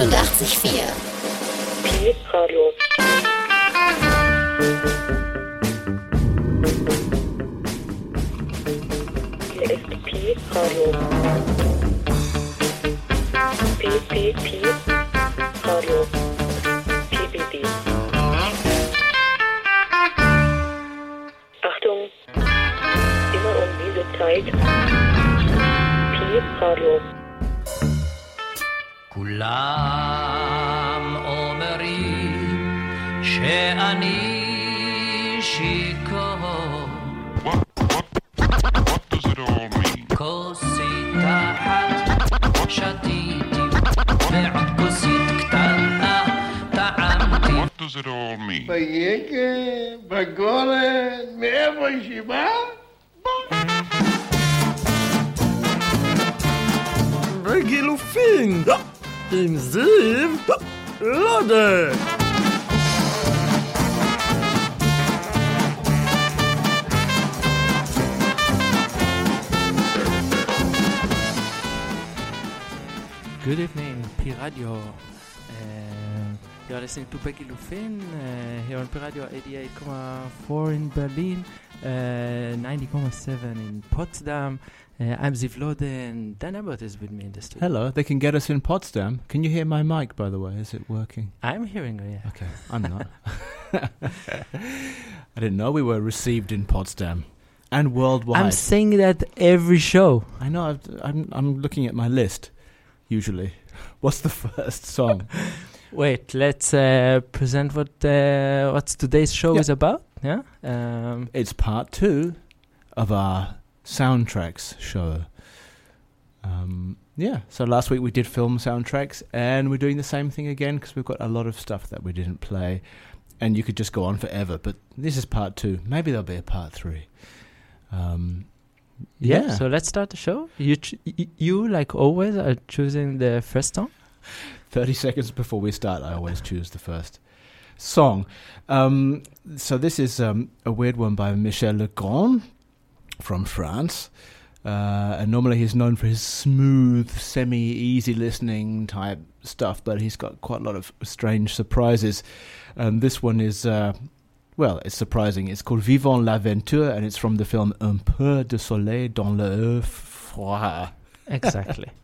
88,4. Pi Radio. Achtung. Immer um diese Zeit. Pi Radio. כולם אומרים שאני שיכור, What does it all mean? כוסית אחת שתיתי, ועוד כוסית קטנה טעמתי. What does it all mean? ביקר, בגולן, מאיפה היא באה? וגילופין Good evening, Pi Radio. Uh, eh, you are listening to Begilufin uh, eh, here on Piradio Radio 88,4 in Berlin. 90.7 in Potsdam. Uh, I'm Ziv Lode and Dan Abbott is with me in the studio. Hello, they can get us in Potsdam. Can you hear my mic, by the way? Is it working? I'm hearing you. Yeah. Okay, I'm not. I didn't know we were received in Potsdam and worldwide. I'm saying that every show. I know. I've, I'm. I'm looking at my list. Usually, what's the first song? Wait, let's uh, present what uh, what today's show Yeah. is about. Yeah. Um, It's part two of our soundtracks show. Um, yeah. So last week we did film soundtracks, and we're doing the same thing again because we've got a lot of stuff that we didn't play, and you could just go on forever. But this is part two. Maybe there'll be a part three. Um, yeah. Yeah. So let's start the show. You ch- you like always are choosing the first song. 30 seconds before we start, I always choose the first song. Um, so this is um, a weird one by Michel Legrand from France. Uh, and normally he's known for his smooth, semi-easy listening type stuff, but he's got quite a lot of strange surprises. And this one is, uh, well, it's surprising. It's called Vivant l'aventure, and it's from the film Un peu de soleil dans le froid. Exactly.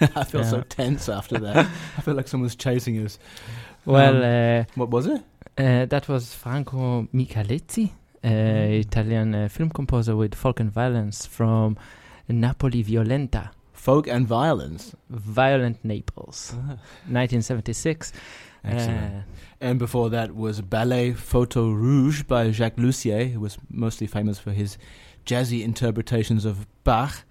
I feel so tense after that. I feel like someone's chasing us. Well, Um, uh, What was it? uh, that was Franco Micalizzi, uh, Italian uh, film composer with folk and violence from Napoli Violenta, Folk and violence. Violent Naples, 1976. Excellent. Uh, And before that was Ballet Photo Rouge by Jacques Loussier, who was mostly famous for his jazzy interpretations of Bach.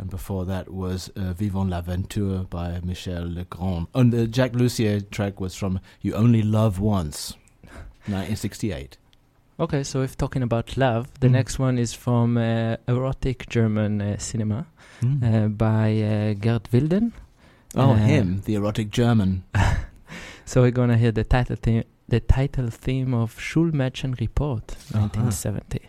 And before that was uh, Vivant l'Aventure by Michel Legrand. And the Jacques Loussier track was from You Only Love Once, 1968. Okay, so if talking about love, the Mm. next one is from uh, erotic German uh, cinema Mm. uh, by uh, Gerd Wilden. oh, uh, him, the erotic German. So we're gonna hear the title theme, the title theme of Schulmädchen Report, Uh-huh. 1970. You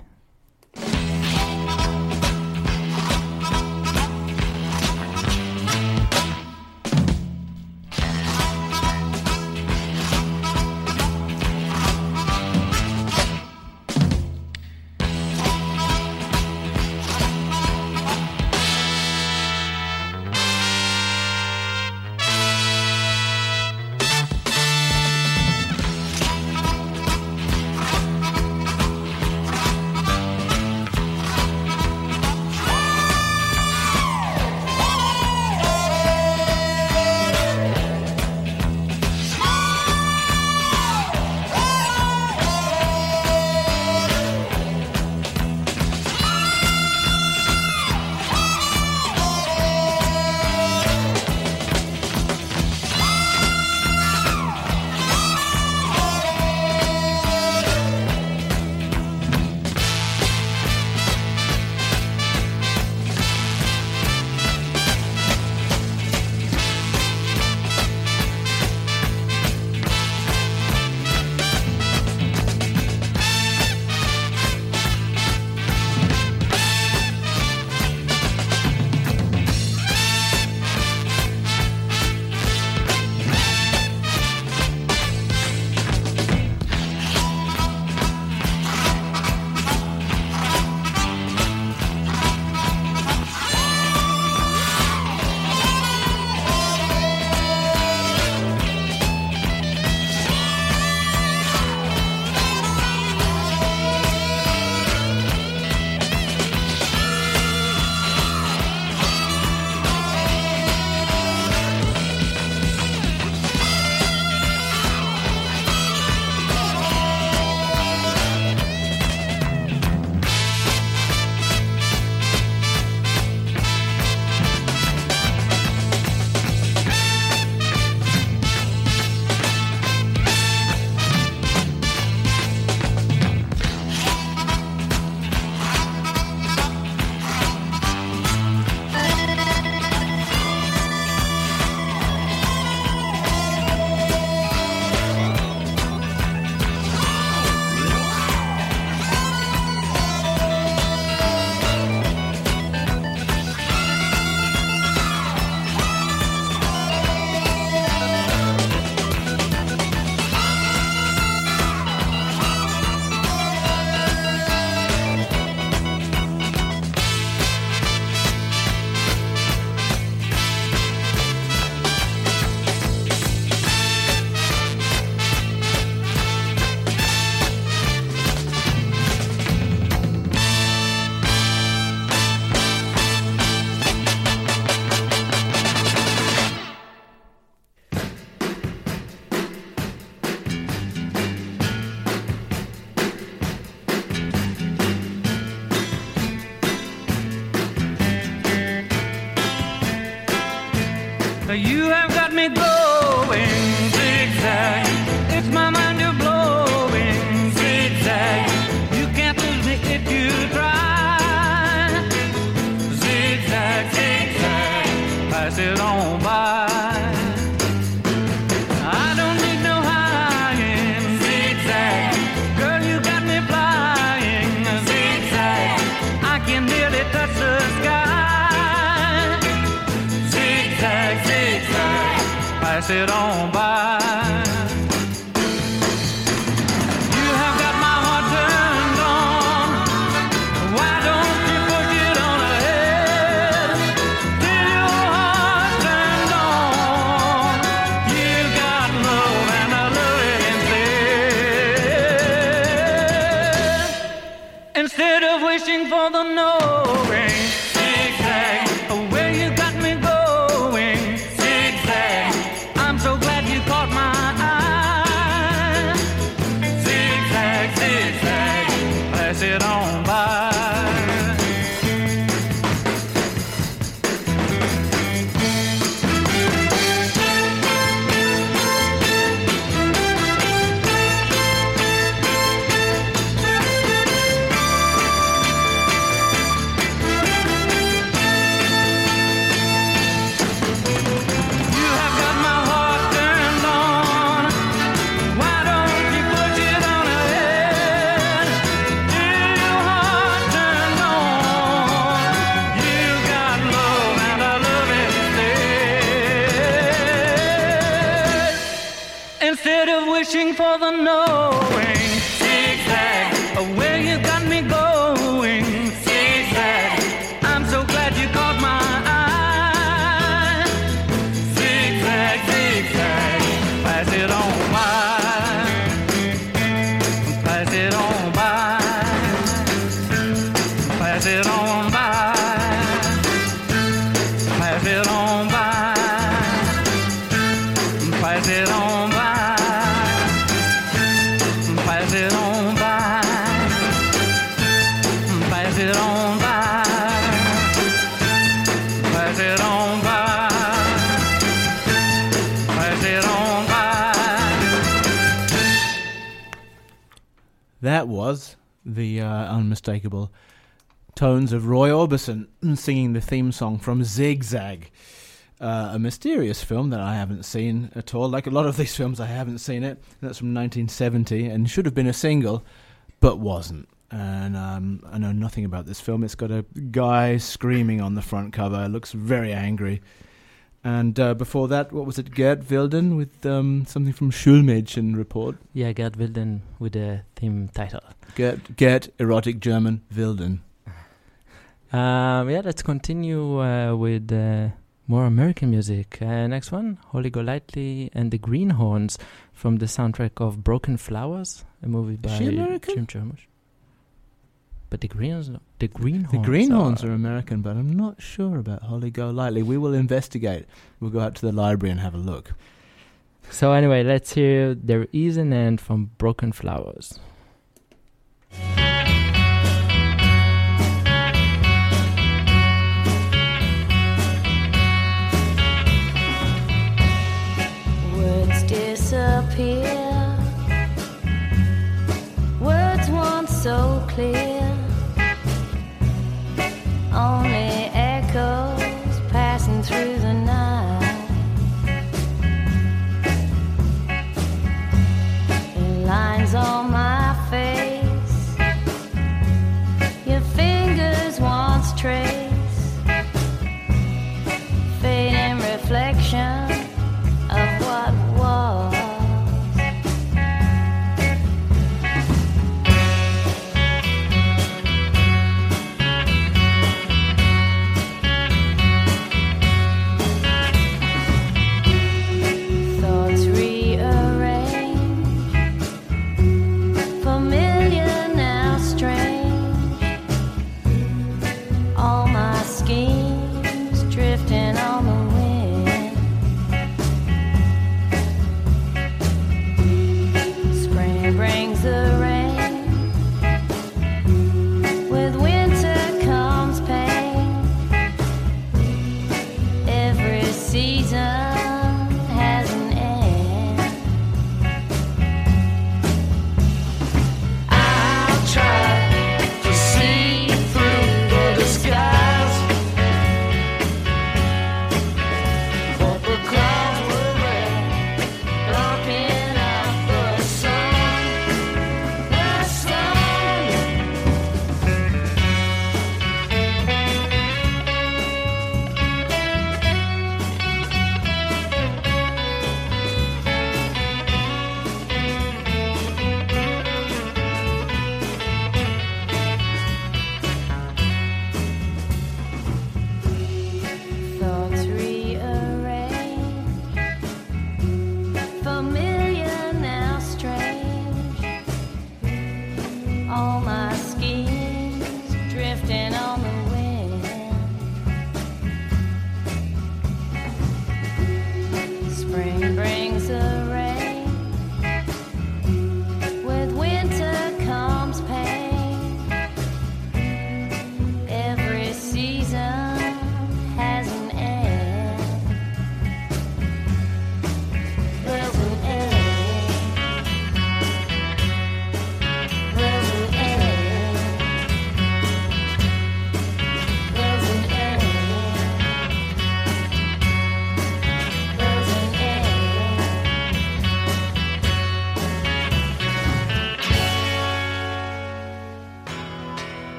That was the uh, unmistakable tones of Roy Orbison singing the theme song from Zigzag, uh, a mysterious film that I haven't seen at all. Like a lot of these films, I haven't seen it. That's from 1970 and should have been a single, but wasn't. And um, I know nothing about this film. It's got a guy screaming on the front cover. Looks very angry. And uh, before that, what was it? Gerd Wilden with um, something from Schulmädchen Report. Yeah, Gerd Wilden with the theme title. Gerd, Gerd erotic German Wilden. Um, yeah, let's continue uh, with uh, more American music. Uh, next one, Holly Golightly and the Greenhorns from the soundtrack of Broken Flowers, a movie by? Jim Jarmusch. But the Greens, the Greenhorns, The Greenhorns are American, but I'm not sure about Holly Golightly. We will investigate. We'll go out to the library and have a look. So anyway, let's hear "There Is an End" from Broken Flowers.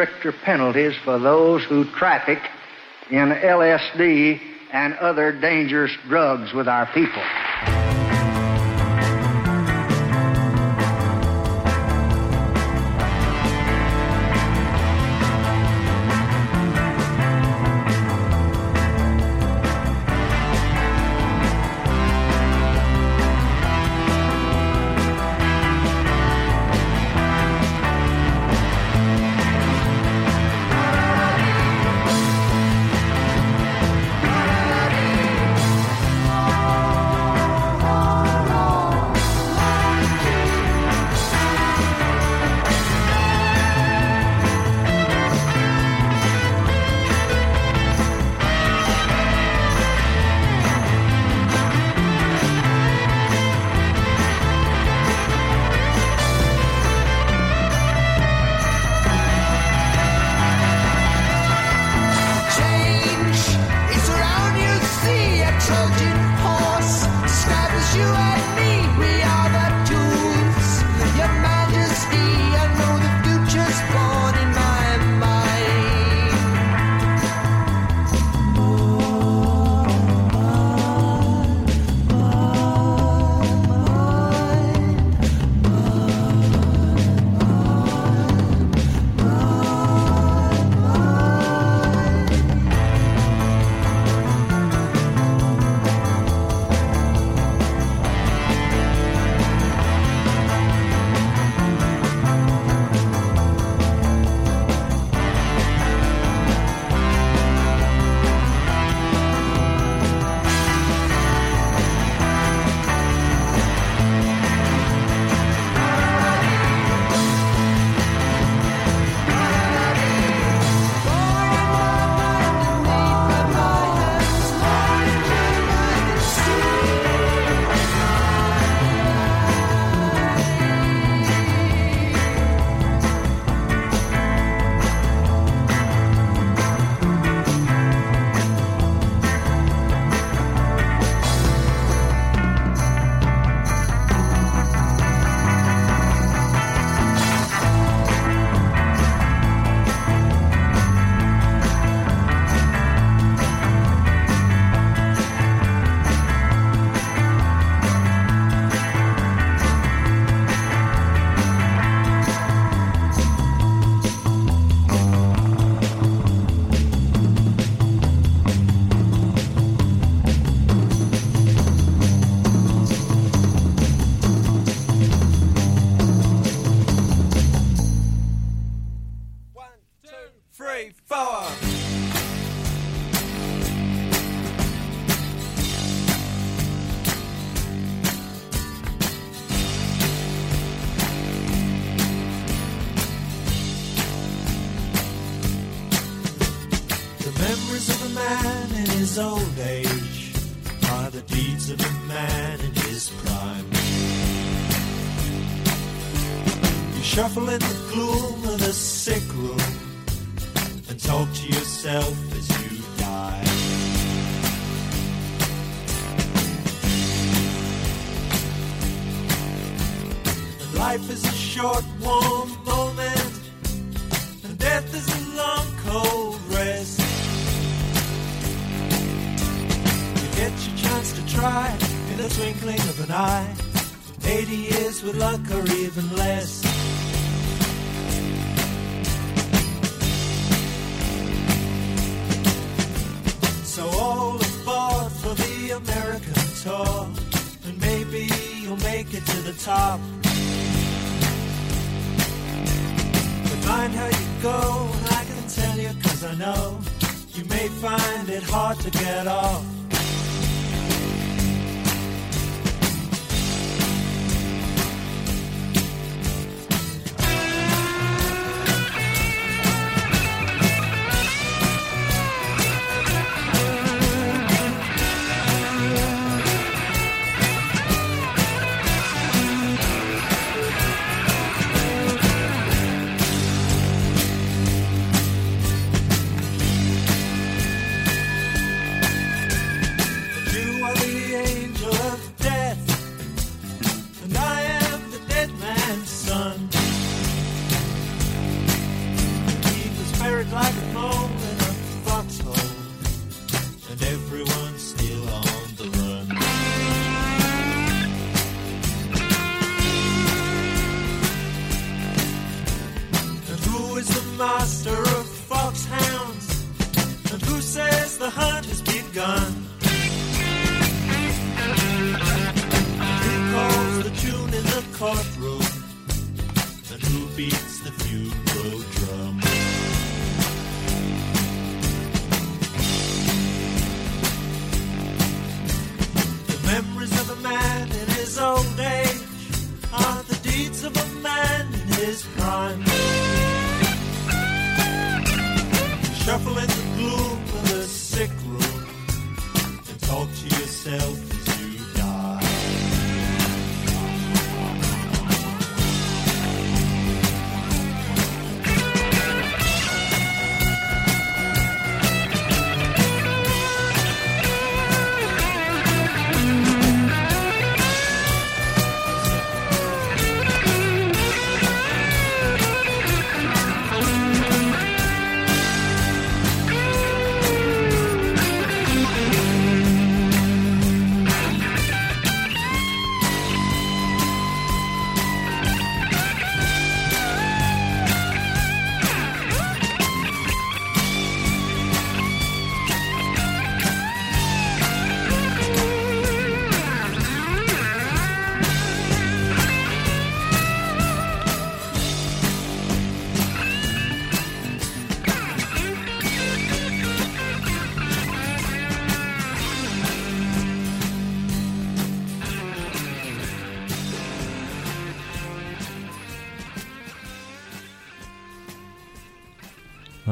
stricter penalties for those who traffic in LSD and other dangerous drugs with our people.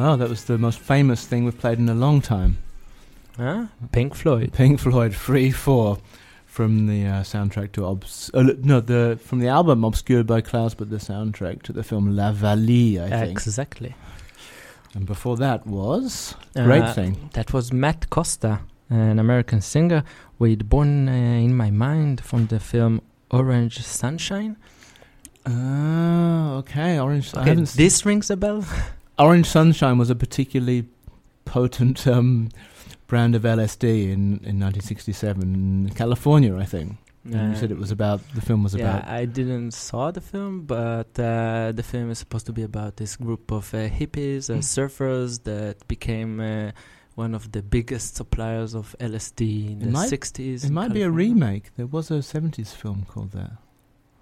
Well, that was the most famous thing we've played in a long time. Huh? Pink Floyd. Pink Floyd, Free Four, from the uh, soundtrack to Obs- uh, no, the from the album Obscured by Clouds, but the soundtrack to the film La Vallée, I think. Exactly. And before that was great Uh, thing. That was Matt Costa, an American singer with Born uh, in My Mind from the film Orange Sunshine. Ah, okay. Orange. Okay, this rings a bell. Orange Sunshine was a particularly potent um, brand of LSD in, in 1967 in California, I think. And you Uh, said it was about the film was yeah, about. I didn't saw the film, but uh, the film is supposed to be about this group of uh, hippies, uh, Mm. surfers that became uh, one of the biggest suppliers of LSD in It the might- 60s. It might be a remake. There was a 70s film called that.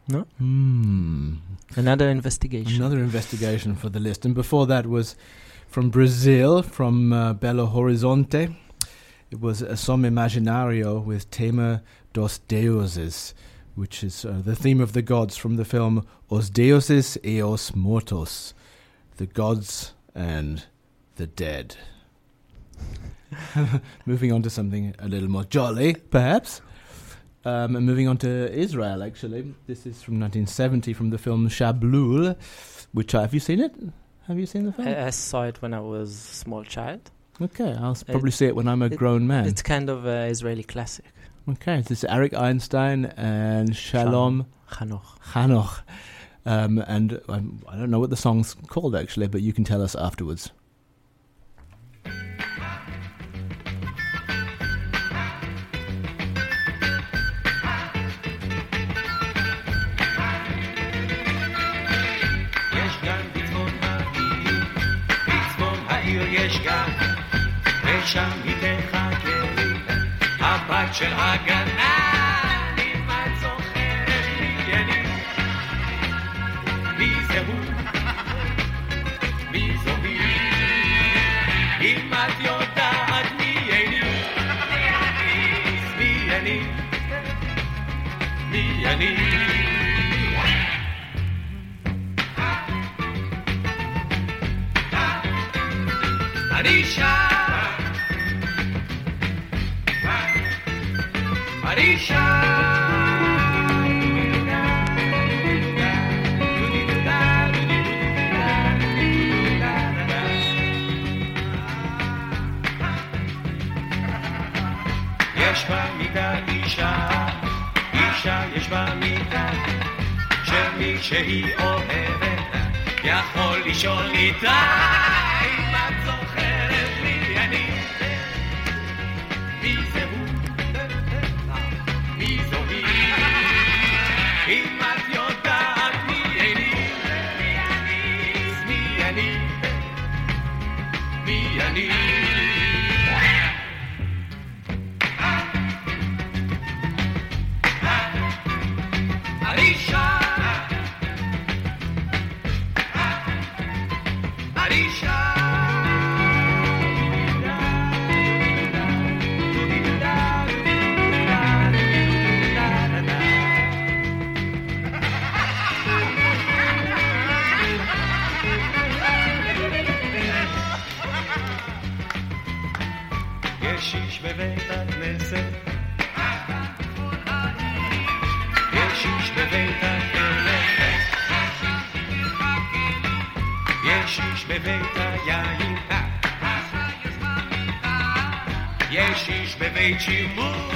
No? Hmm. Another investigation. Another investigation for the list. And before that was from Brazil, from uh, Belo Horizonte. It was a Som Imaginario with Tema dos Deuses, which is uh, the theme of the gods from the film Os Deuses e os Mortos, the gods and the dead. moving on to something a little more jolly, perhaps. Um, and moving on to Israel, actually. This is from 1970 from the film Shablul, which I, have you seen it? Have you seen the film? I, I saw it when I was a small child. okay, I'll it- probably see it when I'm a it- grown man. It's kind of an Israeli classic. Okay, this is Eric Einstein and Shalom Hanoch. Hanoch. Um, and um, I don't know what the song's called actually, but you can tell us afterwards. ושם היא תחכה. לי, הבת של הגנן, יש במיטה אישה, אישה יש במיטה, שמי שהיא אוהבת יכול לישון איתה. need. בבית היין. יש איש בבית שימוש,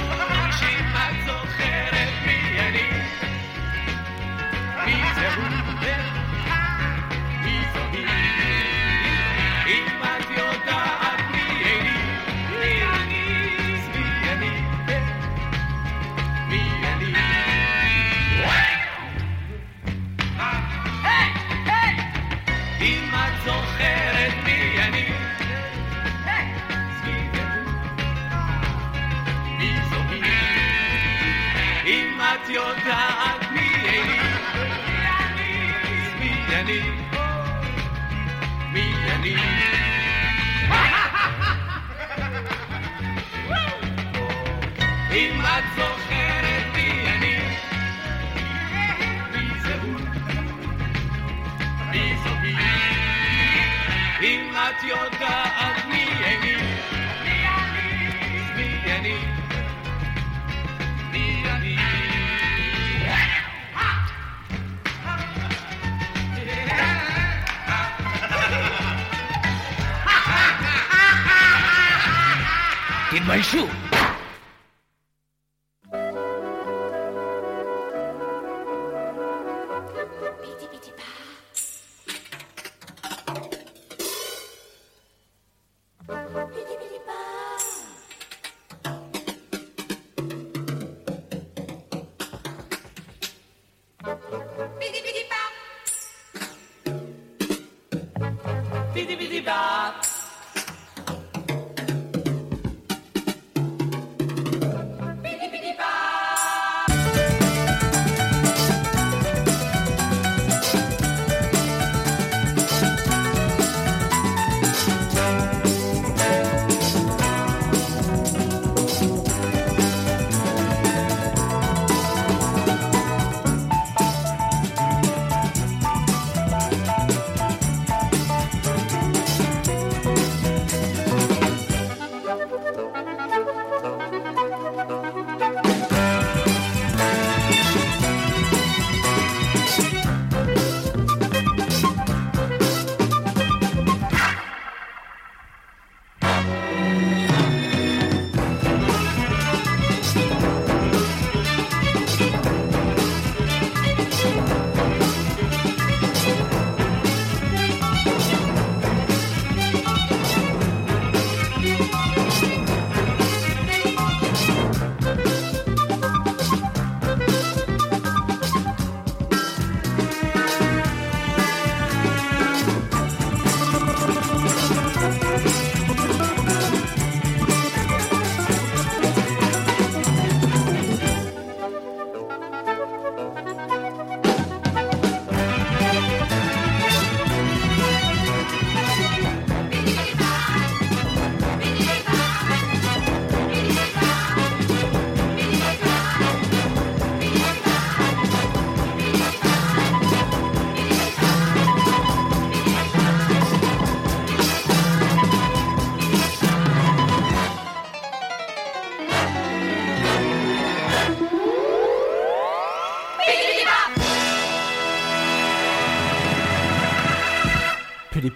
אני, מי אני. אם את זוכרת מי אני, מי זה הוא, מי זו היא, אם את יודעת my.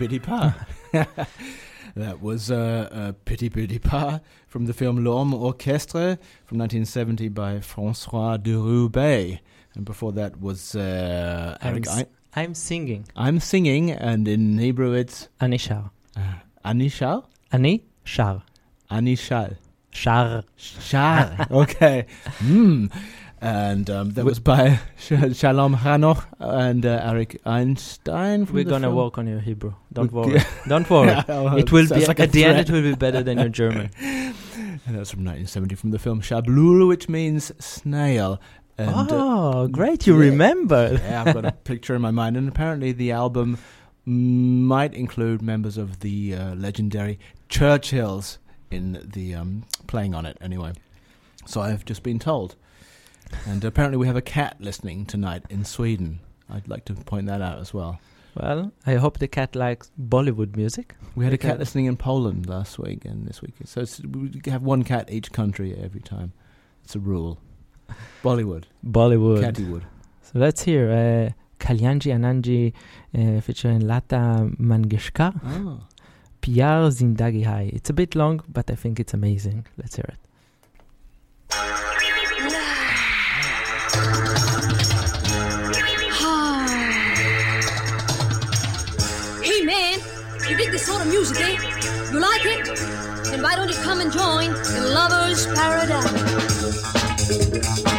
Pity Pa. that was uh, uh, pity Pa from the film L'Homme Orchestre from 1970 by Francois de Roubaix. And before that was uh, I'm, Singing. I'm Singing, and in Hebrew it's. Anishar. Uh, Anishar? Anishar. Anishar. Shar. Shar. Okay. Hmm. And um, that was by Shalom Hanoch and uh, Eric Einstein. From We're gonna film. work on your Hebrew. Don't worry. Don't worry. It will be like at the end. It will be better than your German. And that's from 1970 from the film Shablul, which means snail. And, uh, oh, great! You yeah. remember. yeah, I've got a picture in my mind. And apparently, the album might include members of the uh, legendary Churchills in the um, playing on it. Anyway, so I've just been told. And apparently, we have a cat listening tonight in Sweden. I'd like to point that out as well. Well, I hope the cat likes Bollywood music. We had a cat listening in Poland last week and this week. So it's, we have one cat each country every time. It's a rule. Bollywood. Bollywood. Cattywood. So let's hear uh, Kalyanji Anandji uh, featuring Lata Mangeshkar. Oh. Pyar Zindagi Hai. It's a bit long, but I think it's amazing. Let's hear it. This sort of music, eh? You like it? Then why don't you come and join the Lovers Paradise?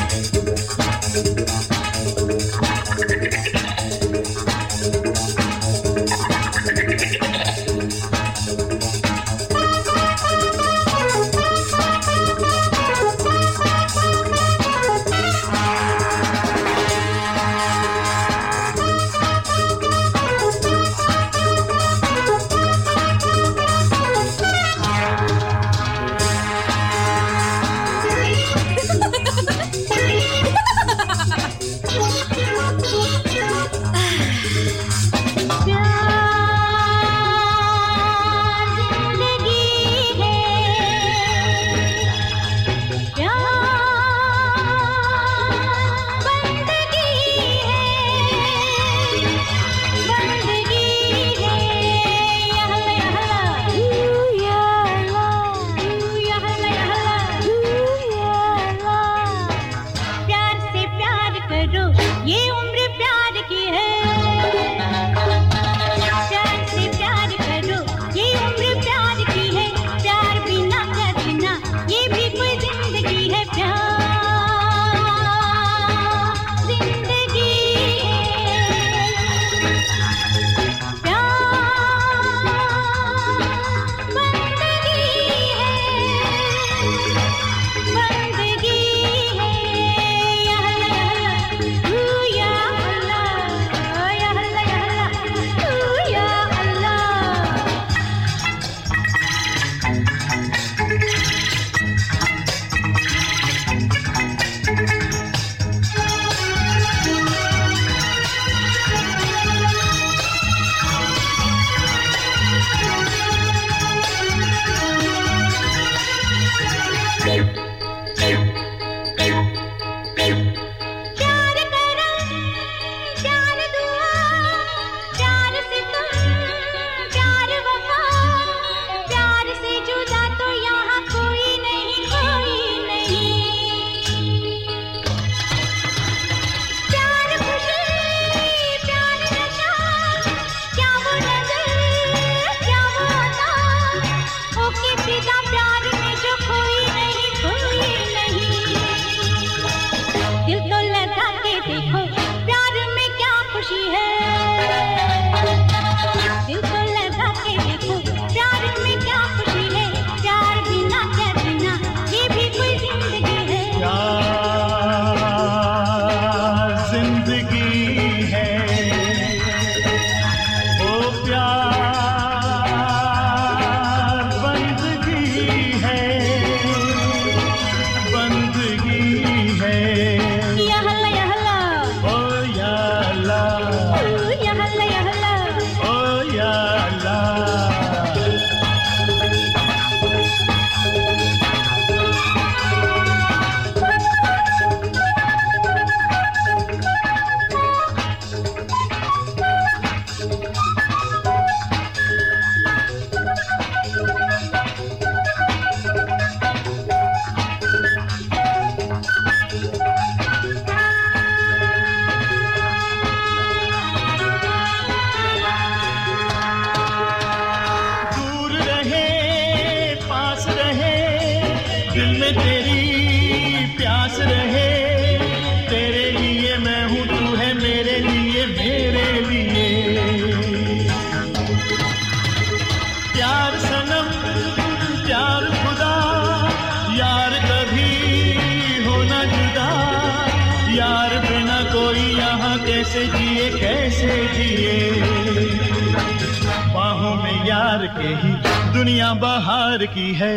दुनिया बाहर की है।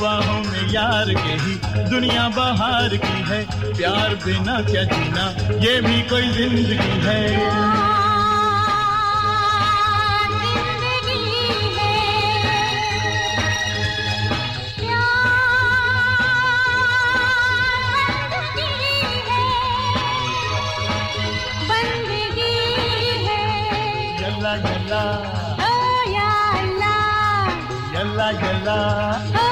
बाहों में यार के ही दुनिया बाहर की है। प्यार बिना क्या जीना, ये भी कोई ज़िंदगी है। जला जला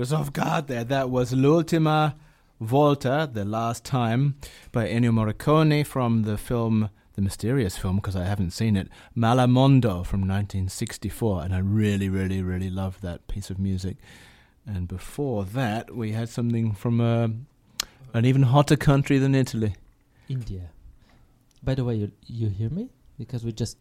us off guard there. That was L'ultima volta, the last time, by Ennio Morricone from the film, the mysterious film, because I haven't seen it, Malamondo from 1964, and I really, really, really love that piece of music. And before that, we had something from uh, an even hotter country than Italy. India. By the way, you you hear me because we just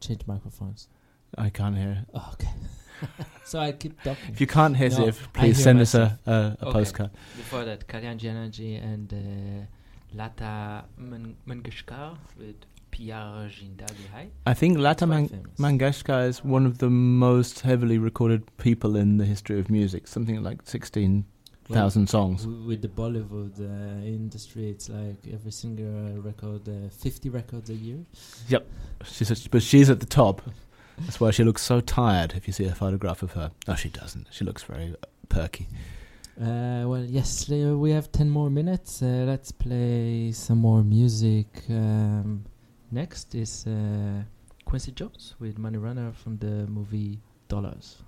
changed microphones. I can't hear. Oh, okay. so I keep talking. If you can't hear No, Ziv, I please hear send us a, myself. a, a Okay. postcard. Before that, Kalyanji Anandji and uh, Lata Mangeshkar with Pyar Zindagi I think Lata Man- Mangeshkar is one of the most heavily recorded people in the history of music. Something like 16,000 songs. w- With the Bollywood uh, industry, it's like every single record, uh, 50 records a year. Yep. She's a, but she's at the top. That's why she looks so tired if you see a photograph of her. No, she doesn't. She looks very uh, perky. Uh, well, yes, we have 10 more minutes. Uh, let's play some more music. Um, next is uh, Quincy Jones with Money Runner from the movie Dollars.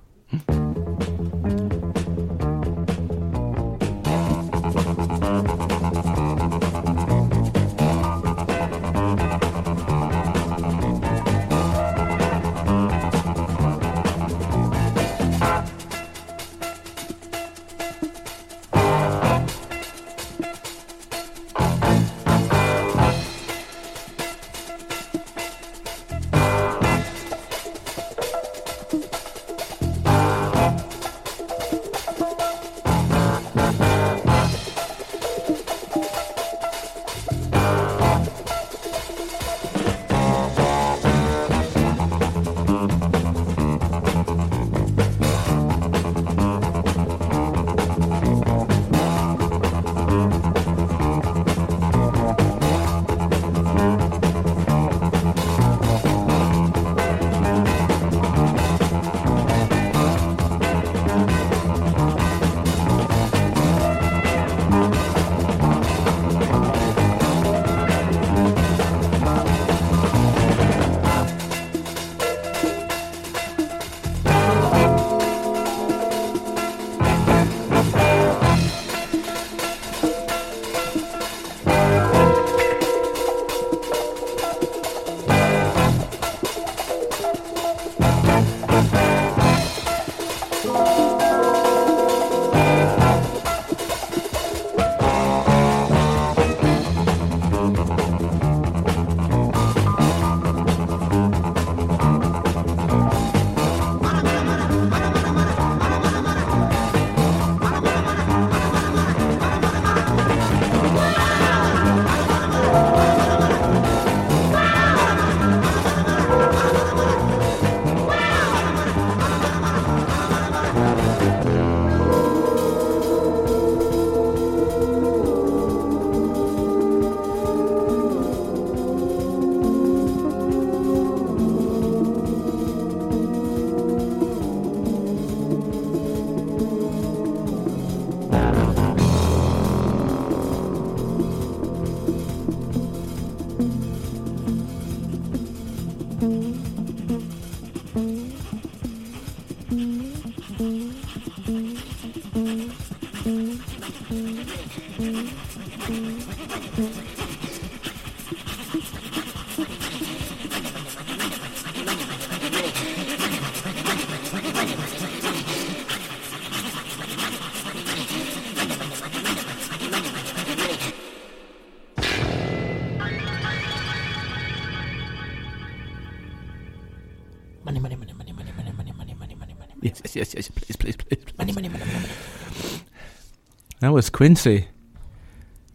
Was Quincy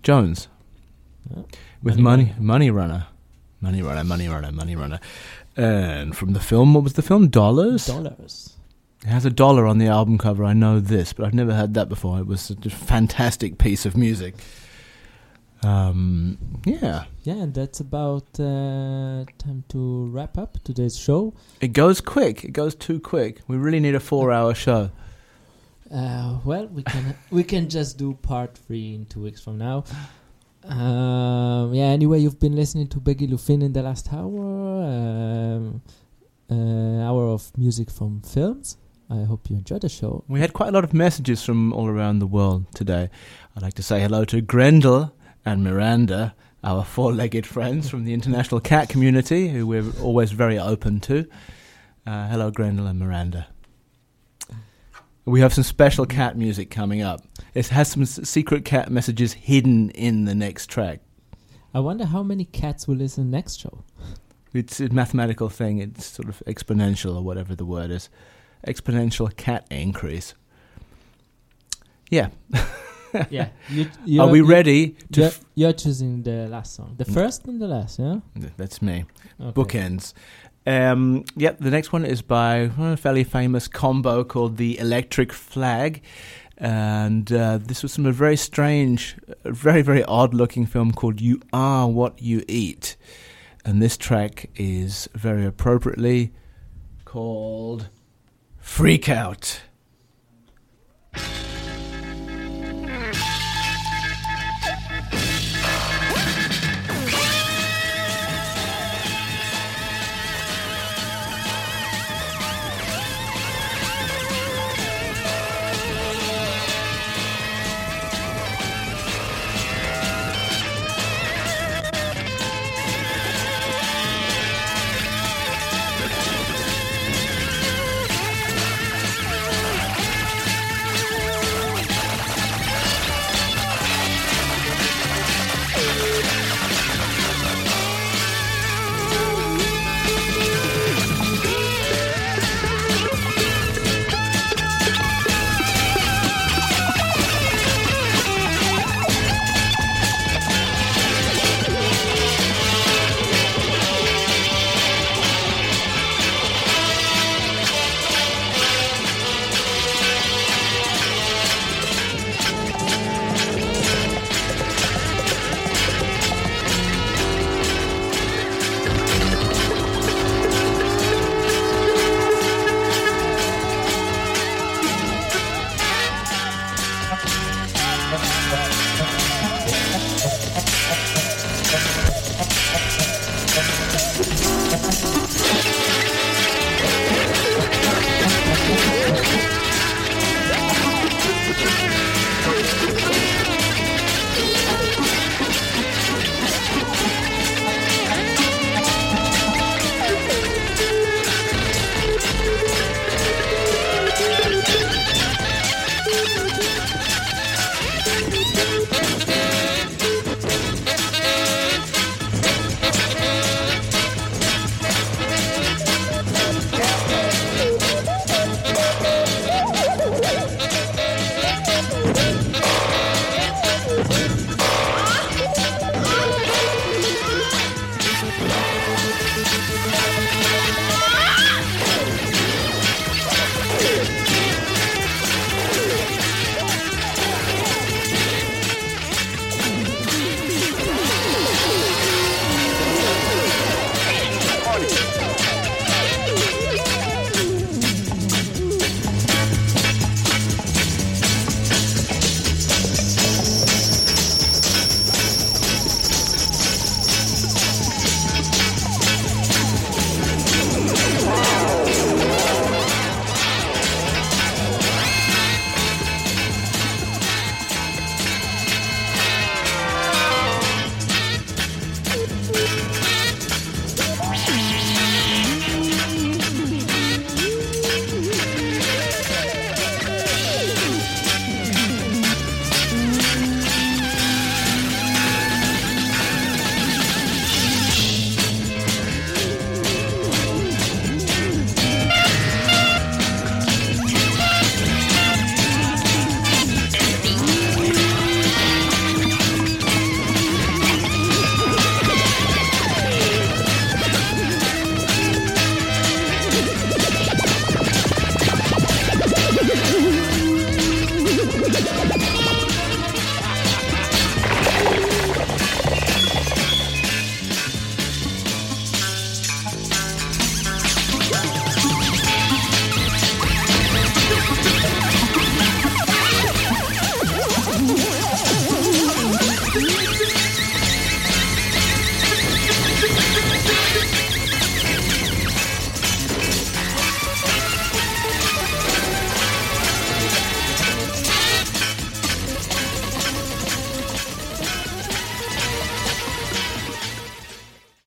Jones with Money money, money runner, money runner, money runner, money runner, and from the film. What was the film? Dollars. Dollars. It has a dollar on the album cover. I know this, but I've never heard that before. It was a fantastic piece of music. Um, yeah, Yeah, and that's about uh, time to wrap up today's show. it goes quick. It goes too quick. We really need a four-hour show. Uh, well, we can we can just do part three in two weeks from now. Um, yeah. Anyway, you've been listening to Begilufin in the last hour, um, uh, hour of music from films. I hope you enjoyed the show. We had quite a lot of messages from all around the world today. I'd like to say hello to Grendel and Miranda, our four legged friends from the international cat community, who we're always very open to. Uh, hello, Grendel and Miranda. We have some special cat music coming up. It has some s- secret cat messages hidden in the next track. I wonder how many cats will listen next show. It's a mathematical thing. It's sort of exponential or whatever the word is. Exponential cat increase. Yeah. yeah. You, Are you're- we you- ready to? You're, f- you're choosing the last song, the mm. first and the last, yeah. That's me. Okay. Bookends. Um, yep, the next one is by a fairly famous combo called the Electric Flag. And uh, this was from a very strange, very, very odd looking film called You Are What You Eat. And this track is very appropriately called Freak Out.